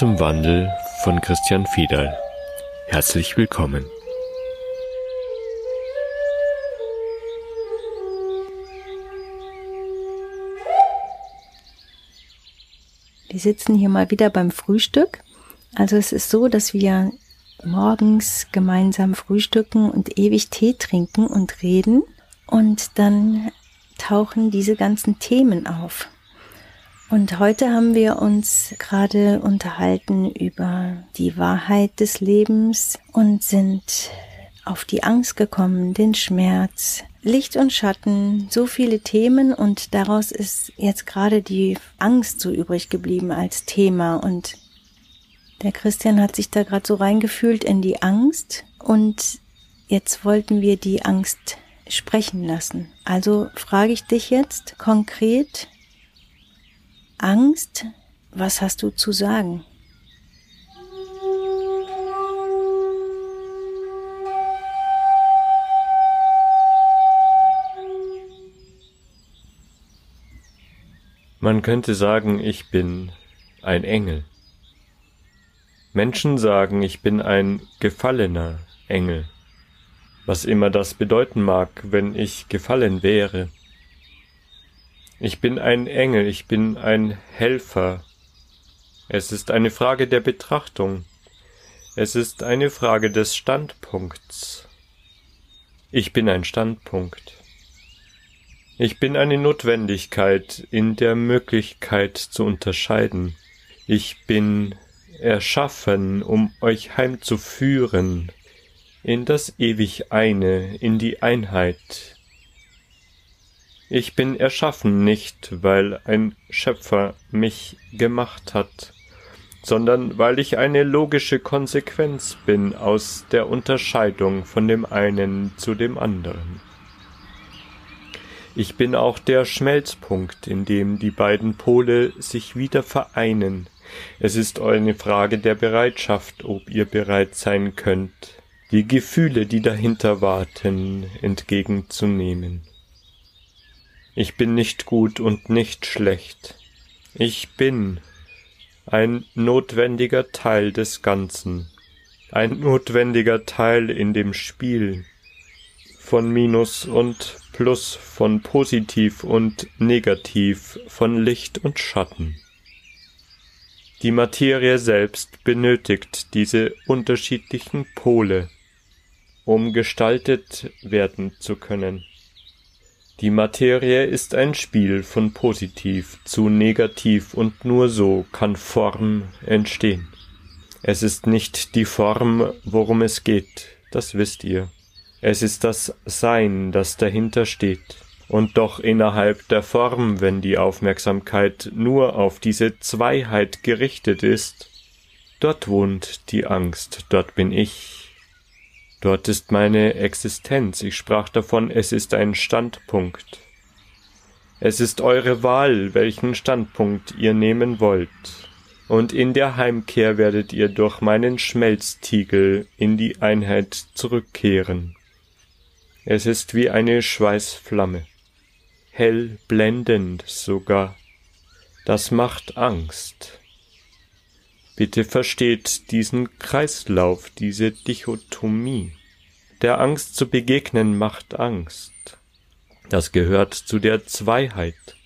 Zum Wandel von Christian Fiedal. Herzlich willkommen. Wir sitzen hier mal wieder beim Frühstück. Also es ist so, dass wir morgens gemeinsam frühstücken und ewig Tee trinken und reden und dann tauchen diese ganzen Themen auf. Und heute haben wir uns gerade unterhalten über die Wahrheit des Lebens und sind auf die Angst gekommen, den Schmerz, Licht und Schatten, so viele Themen. Und daraus ist jetzt gerade die Angst so übrig geblieben als Thema. Und der Christian hat sich da gerade so reingefühlt in die Angst. Und jetzt wollten wir die Angst sprechen lassen. Also frage ich dich jetzt konkret, Angst, was hast du zu sagen? Man könnte sagen, ich bin ein Engel. Menschen sagen, ich bin ein gefallener Engel was immer das bedeuten mag, wenn ich gefallen wäre. Ich bin ein Engel, ich bin ein Helfer. Es ist eine Frage der Betrachtung. Es ist eine Frage des Standpunkts. Ich bin ein Standpunkt. Ich bin eine Notwendigkeit in der Möglichkeit zu unterscheiden. Ich bin erschaffen, um euch heimzuführen, in das ewig eine, in die Einheit. Ich bin erschaffen nicht, weil ein Schöpfer mich gemacht hat, sondern weil ich eine logische Konsequenz bin aus der Unterscheidung von dem einen zu dem anderen. Ich bin auch der Schmelzpunkt, in dem die beiden Pole sich wieder vereinen. Es ist eine Frage der Bereitschaft, ob ihr bereit sein könnt, die Gefühle, die dahinter warten, entgegenzunehmen. Ich bin nicht gut und nicht schlecht. Ich bin ein notwendiger Teil des Ganzen, ein notwendiger Teil in dem Spiel von Minus und Plus, von Positiv und Negativ, von Licht und Schatten. Die Materie selbst benötigt diese unterschiedlichen Pole, um gestaltet werden zu können. Die Materie ist ein Spiel von positiv zu negativ und nur so kann Form entstehen. Es ist nicht die Form, worum es geht, das wisst ihr. Es ist das Sein, das dahinter steht. Und doch innerhalb der Form, wenn die Aufmerksamkeit nur auf diese Zweiheit gerichtet ist, dort wohnt die Angst, dort bin ich, Dort ist meine Existenz. Ich sprach davon, es ist ein Standpunkt. Es ist eure Wahl, welchen Standpunkt ihr nehmen wollt. Und in der Heimkehr werdet ihr durch meinen Schmelztiegel in die Einheit zurückkehren. Es ist wie eine Schweißflamme, hell blendend sogar. Das macht Angst. Bitte versteht diesen Kreislauf, diese Dichotomie. Der Angst zu begegnen macht Angst. Das gehört zu der Zweiheit.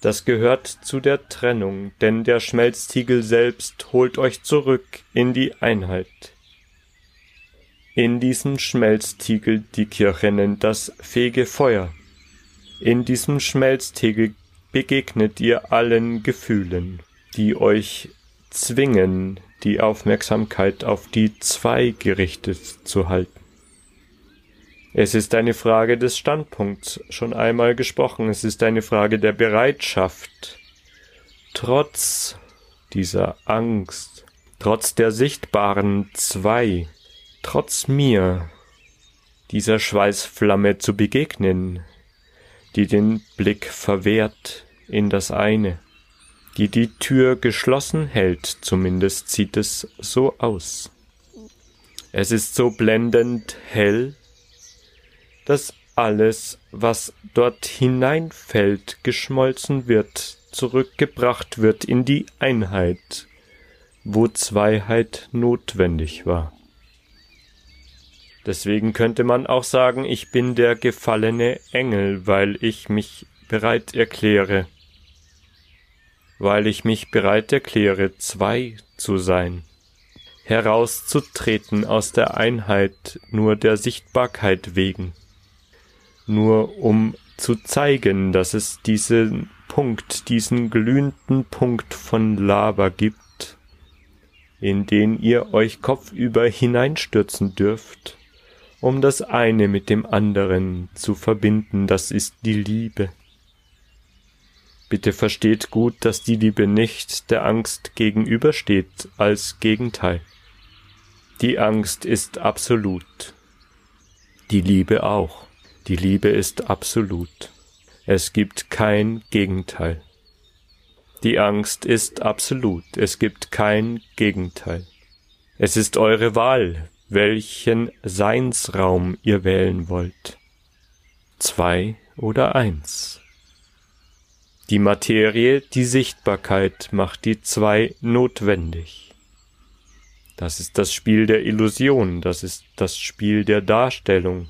Das gehört zu der Trennung, denn der Schmelztiegel selbst holt euch zurück in die Einheit. In diesem Schmelztiegel, die Kirche nennt das fege Feuer. In diesem Schmelztiegel begegnet ihr allen Gefühlen, die euch zwingen, die Aufmerksamkeit auf die zwei gerichtet zu halten. Es ist eine Frage des Standpunkts, schon einmal gesprochen, es ist eine Frage der Bereitschaft, trotz dieser Angst, trotz der sichtbaren zwei, trotz mir, dieser Schweißflamme zu begegnen, die den Blick verwehrt in das eine die die Tür geschlossen hält, zumindest sieht es so aus. Es ist so blendend hell, dass alles, was dort hineinfällt, geschmolzen wird, zurückgebracht wird in die Einheit, wo Zweiheit notwendig war. Deswegen könnte man auch sagen, ich bin der gefallene Engel, weil ich mich bereit erkläre, weil ich mich bereit erkläre, zwei zu sein, herauszutreten aus der Einheit nur der Sichtbarkeit wegen, nur um zu zeigen, dass es diesen Punkt, diesen glühenden Punkt von Lava gibt, in den ihr euch kopfüber hineinstürzen dürft, um das eine mit dem anderen zu verbinden, das ist die Liebe. Bitte versteht gut, dass die Liebe nicht der Angst gegenübersteht als Gegenteil. Die Angst ist absolut. Die Liebe auch. Die Liebe ist absolut. Es gibt kein Gegenteil. Die Angst ist absolut. Es gibt kein Gegenteil. Es ist eure Wahl, welchen Seinsraum ihr wählen wollt. Zwei oder eins. Die Materie, die Sichtbarkeit macht die zwei notwendig. Das ist das Spiel der Illusion, das ist das Spiel der Darstellung.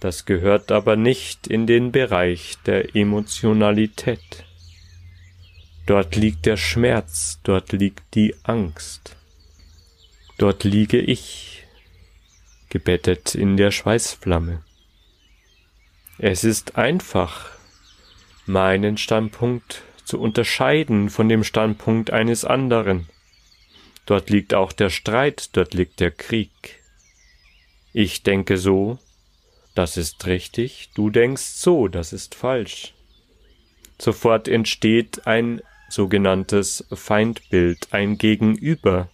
Das gehört aber nicht in den Bereich der Emotionalität. Dort liegt der Schmerz, dort liegt die Angst. Dort liege ich, gebettet in der Schweißflamme. Es ist einfach, meinen Standpunkt zu unterscheiden von dem Standpunkt eines anderen. Dort liegt auch der Streit, dort liegt der Krieg. Ich denke so, das ist richtig, du denkst so, das ist falsch. Sofort entsteht ein sogenanntes Feindbild, ein Gegenüber,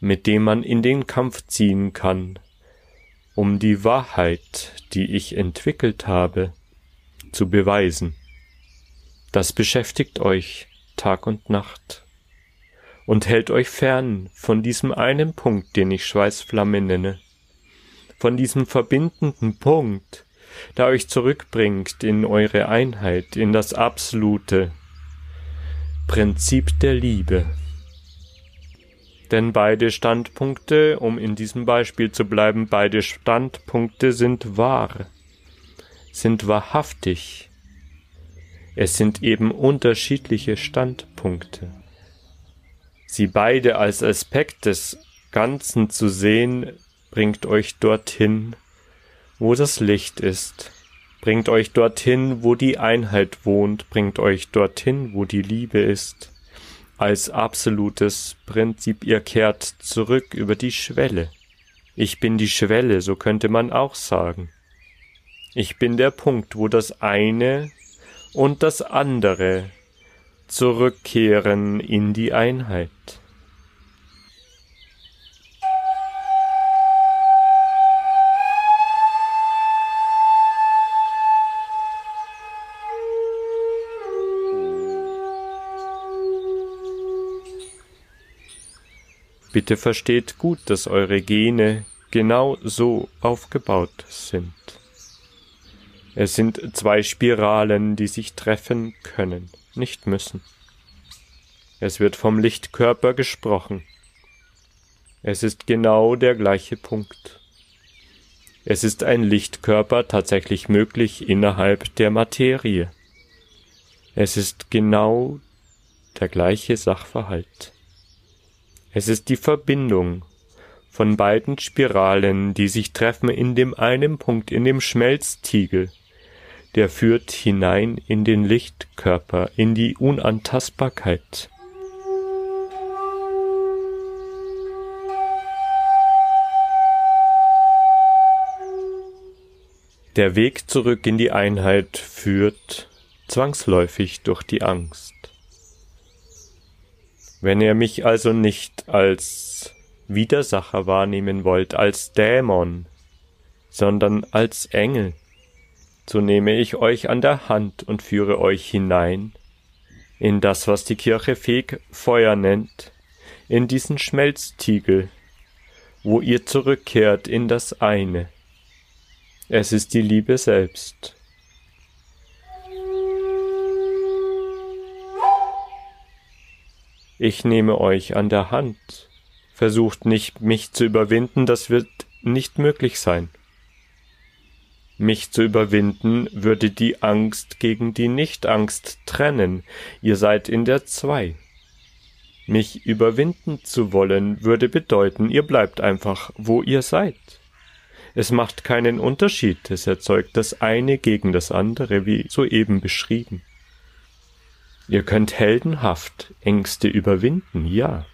mit dem man in den Kampf ziehen kann, um die Wahrheit, die ich entwickelt habe, zu beweisen. Das beschäftigt euch Tag und Nacht und hält euch fern von diesem einen Punkt, den ich Schweißflamme nenne, von diesem verbindenden Punkt, der euch zurückbringt in eure Einheit, in das absolute Prinzip der Liebe. Denn beide Standpunkte, um in diesem Beispiel zu bleiben, beide Standpunkte sind wahr, sind wahrhaftig. Es sind eben unterschiedliche Standpunkte. Sie beide als Aspekt des Ganzen zu sehen, bringt euch dorthin, wo das Licht ist, bringt euch dorthin, wo die Einheit wohnt, bringt euch dorthin, wo die Liebe ist als absolutes Prinzip, ihr kehrt zurück über die Schwelle. Ich bin die Schwelle, so könnte man auch sagen. Ich bin der Punkt, wo das eine und das andere zurückkehren in die Einheit. Bitte versteht gut, dass eure Gene genau so aufgebaut sind. Es sind zwei Spiralen, die sich treffen können, nicht müssen. Es wird vom Lichtkörper gesprochen. Es ist genau der gleiche Punkt. Es ist ein Lichtkörper tatsächlich möglich innerhalb der Materie. Es ist genau der gleiche Sachverhalt. Es ist die Verbindung von beiden Spiralen, die sich treffen in dem einen Punkt, in dem Schmelztiegel. Der führt hinein in den Lichtkörper, in die Unantastbarkeit. Der Weg zurück in die Einheit führt zwangsläufig durch die Angst. Wenn ihr mich also nicht als Widersacher wahrnehmen wollt, als Dämon, sondern als Engel, so nehme ich euch an der Hand und führe euch hinein in das, was die Kirche Fegfeuer nennt, in diesen Schmelztiegel, wo ihr zurückkehrt in das eine. Es ist die Liebe selbst. Ich nehme euch an der Hand. Versucht nicht, mich zu überwinden, das wird nicht möglich sein. Mich zu überwinden würde die Angst gegen die Nichtangst trennen. Ihr seid in der Zwei. Mich überwinden zu wollen würde bedeuten, ihr bleibt einfach, wo ihr seid. Es macht keinen Unterschied, es erzeugt das eine gegen das andere, wie soeben beschrieben. Ihr könnt heldenhaft Ängste überwinden, ja.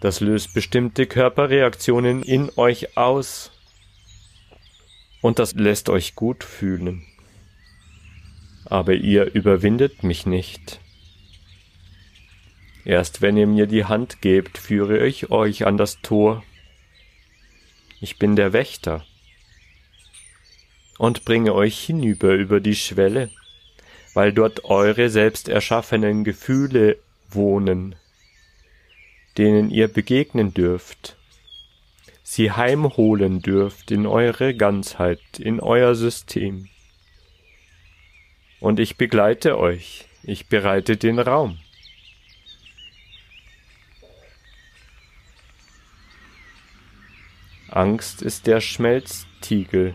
Das löst bestimmte Körperreaktionen in euch aus, und das lässt euch gut fühlen. Aber ihr überwindet mich nicht. Erst wenn ihr mir die Hand gebt, führe ich euch an das Tor. Ich bin der Wächter und bringe euch hinüber über die Schwelle, weil dort eure selbst erschaffenen Gefühle wohnen, denen ihr begegnen dürft sie heimholen dürft in eure Ganzheit, in euer System. Und ich begleite euch, ich bereite den Raum. Angst ist der Schmelztiegel,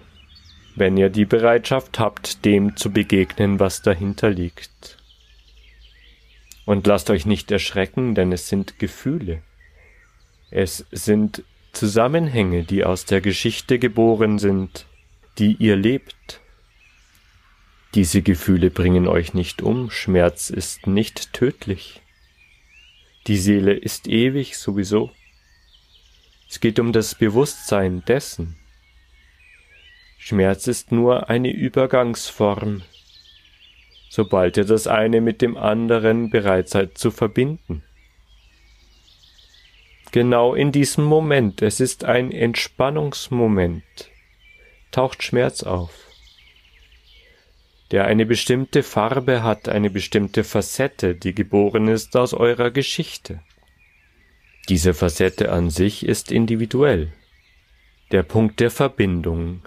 wenn ihr die Bereitschaft habt, dem zu begegnen, was dahinter liegt. Und lasst euch nicht erschrecken, denn es sind Gefühle. Es sind Zusammenhänge, die aus der Geschichte geboren sind, die ihr lebt. Diese Gefühle bringen euch nicht um, Schmerz ist nicht tödlich. Die Seele ist ewig sowieso. Es geht um das Bewusstsein dessen. Schmerz ist nur eine Übergangsform, sobald ihr das eine mit dem anderen bereit seid zu verbinden genau in diesem Moment, es ist ein Entspannungsmoment, taucht Schmerz auf, der eine bestimmte Farbe hat, eine bestimmte Facette, die geboren ist aus eurer Geschichte. Diese Facette an sich ist individuell. Der Punkt der Verbindung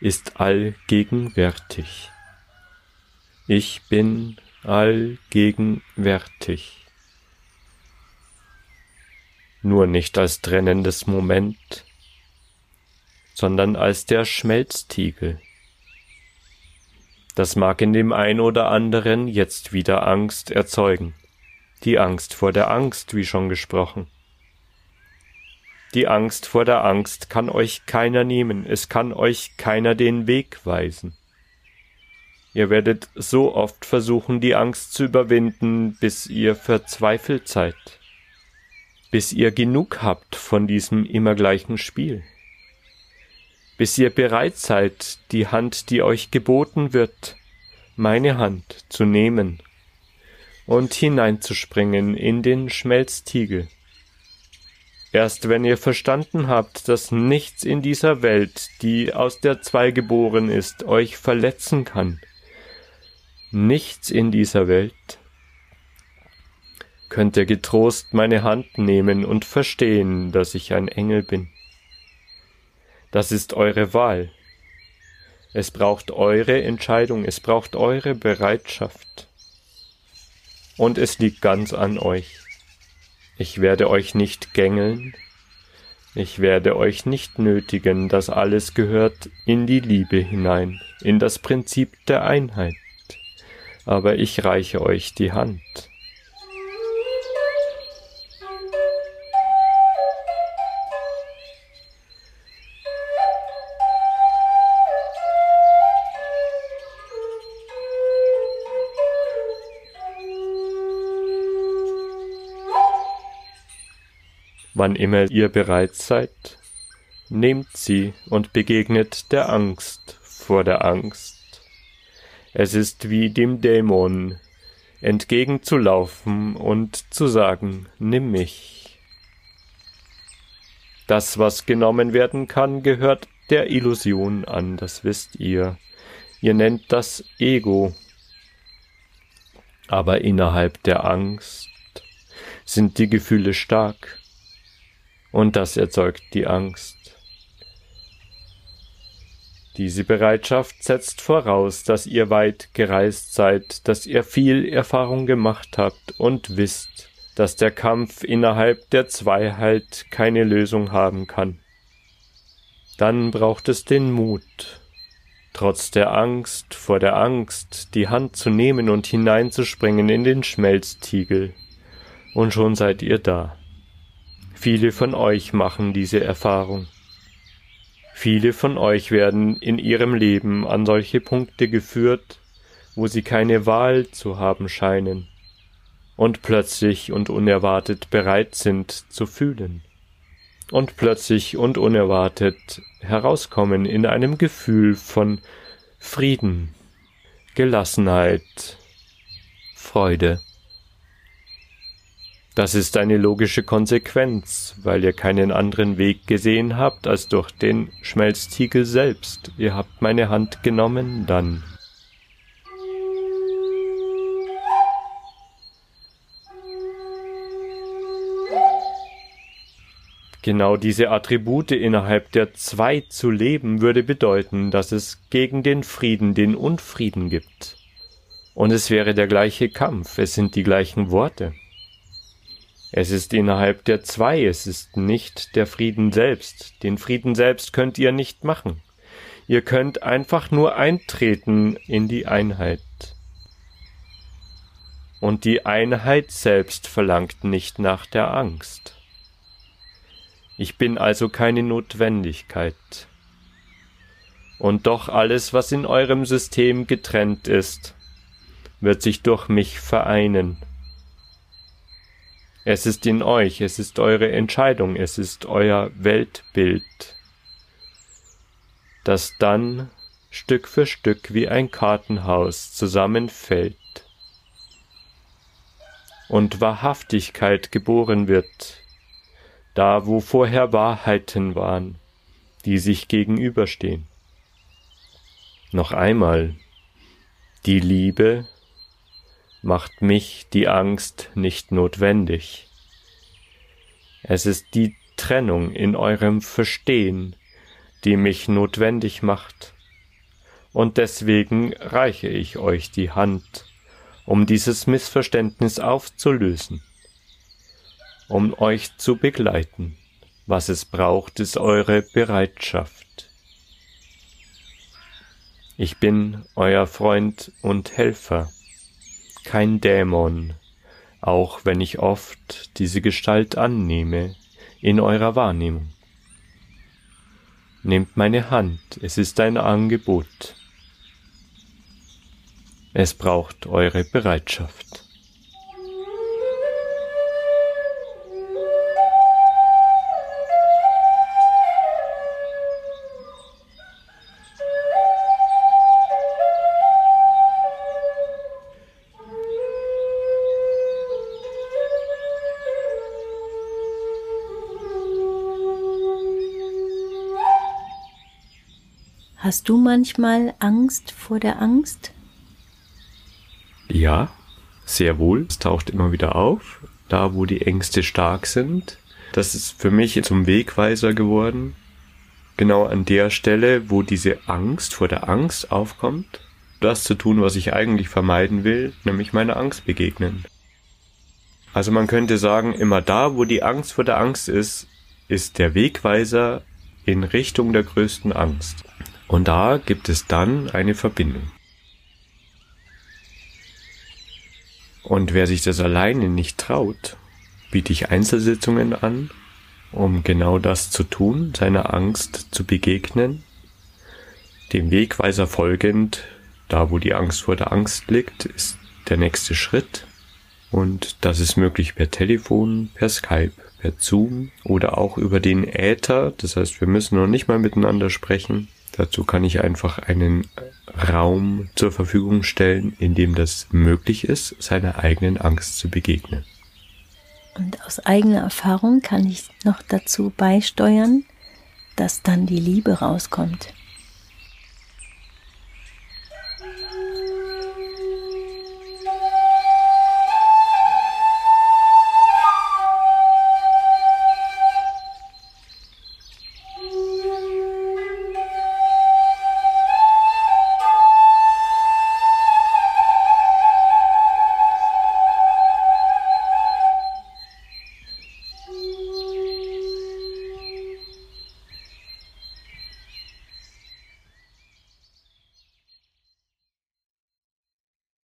ist allgegenwärtig. Ich bin allgegenwärtig nur nicht als trennendes Moment, sondern als der Schmelztiegel. Das mag in dem ein oder anderen jetzt wieder Angst erzeugen, die Angst vor der Angst, wie schon gesprochen. Die Angst vor der Angst kann euch keiner nehmen, es kann euch keiner den Weg weisen. Ihr werdet so oft versuchen, die Angst zu überwinden, bis ihr verzweifelt seid bis ihr genug habt von diesem immer gleichen Spiel, bis ihr bereit seid, die Hand, die euch geboten wird, meine Hand zu nehmen und hineinzuspringen in den Schmelztiegel. Erst wenn ihr verstanden habt, dass nichts in dieser Welt, die aus der Zwei geboren ist, euch verletzen kann, nichts in dieser Welt, könnt ihr getrost meine Hand nehmen und verstehen, dass ich ein Engel bin. Das ist eure Wahl. Es braucht eure Entscheidung, es braucht eure Bereitschaft. Und es liegt ganz an euch. Ich werde euch nicht gängeln, ich werde euch nicht nötigen, das alles gehört in die Liebe hinein, in das Prinzip der Einheit. Aber ich reiche euch die Hand. Wann immer ihr bereit seid, nehmt sie und begegnet der Angst vor der Angst. Es ist wie dem Dämon, entgegenzulaufen und zu sagen, nimm mich. Das, was genommen werden kann, gehört der Illusion an, das wisst ihr. Ihr nennt das Ego. Aber innerhalb der Angst sind die Gefühle stark und das erzeugt die Angst. Diese Bereitschaft setzt voraus, dass ihr weit gereist seid, dass ihr viel Erfahrung gemacht habt und wisst, dass der Kampf innerhalb der Zweiheit keine Lösung haben kann. Dann braucht es den Mut, trotz der Angst vor der Angst, die Hand zu nehmen und hineinzuspringen in den Schmelztiegel. Und schon seid ihr da. Viele von euch machen diese Erfahrung. Viele von euch werden in ihrem Leben an solche Punkte geführt, wo sie keine Wahl zu haben scheinen und plötzlich und unerwartet bereit sind zu fühlen und plötzlich und unerwartet herauskommen in einem Gefühl von Frieden, Gelassenheit, Freude. Das ist eine logische Konsequenz, weil ihr keinen anderen Weg gesehen habt als durch den Schmelztiegel selbst. Ihr habt meine Hand genommen, dann Genau diese Attribute innerhalb der zwei zu leben, würde bedeuten, dass es gegen den Frieden den Unfrieden gibt. Und es wäre der gleiche Kampf, es sind die gleichen Worte. Es ist innerhalb der zwei, es ist nicht der Frieden selbst. Den Frieden selbst könnt ihr nicht machen. Ihr könnt einfach nur eintreten in die Einheit. Und die Einheit selbst verlangt nicht nach der Angst. Ich bin also keine Notwendigkeit. Und doch alles, was in eurem System getrennt ist, wird sich durch mich vereinen. Es ist in euch, es ist eure Entscheidung, es ist euer Weltbild, das dann Stück für Stück wie ein Kartenhaus zusammenfällt und Wahrhaftigkeit geboren wird, da wo vorher Wahrheiten waren, die sich gegenüberstehen. Noch einmal, die Liebe macht mich die Angst nicht notwendig. Es ist die Trennung in eurem Verstehen, die mich notwendig macht, und deswegen reiche ich euch die Hand, um dieses Missverständnis aufzulösen um euch zu begleiten. Was es braucht, ist eure Bereitschaft. Ich bin euer Freund und Helfer, kein Dämon, auch wenn ich oft diese Gestalt annehme in eurer Wahrnehmung. Nehmt meine Hand, es ist ein Angebot. Es braucht eure Bereitschaft. Hast du manchmal Angst vor der Angst? Ja, sehr wohl. Es taucht immer wieder auf, da wo die Ängste stark sind. Das ist für mich zum Wegweiser geworden. Genau an der Stelle, wo diese Angst vor der Angst aufkommt, das zu tun, was ich eigentlich vermeiden will, nämlich meiner Angst begegnen. Also man könnte sagen, immer da, wo die Angst vor der Angst ist, ist der Wegweiser in Richtung der größten Angst. Und da gibt es dann eine Verbindung. Und wer sich das alleine nicht traut, biete ich Einzelsitzungen an, um genau das zu tun, seiner Angst zu begegnen, dem Wegweiser folgend, da wo die Angst vor der Angst liegt, ist der nächste Schritt. Und das ist möglich per Telefon, per Skype, per Zoom oder auch über den Äther. Das heißt, wir müssen noch nicht mal miteinander sprechen. Dazu kann ich einfach einen Raum zur Verfügung stellen, in dem das möglich ist, seiner eigenen Angst zu begegnen. Und aus eigener Erfahrung kann ich noch dazu beisteuern, dass dann die Liebe rauskommt.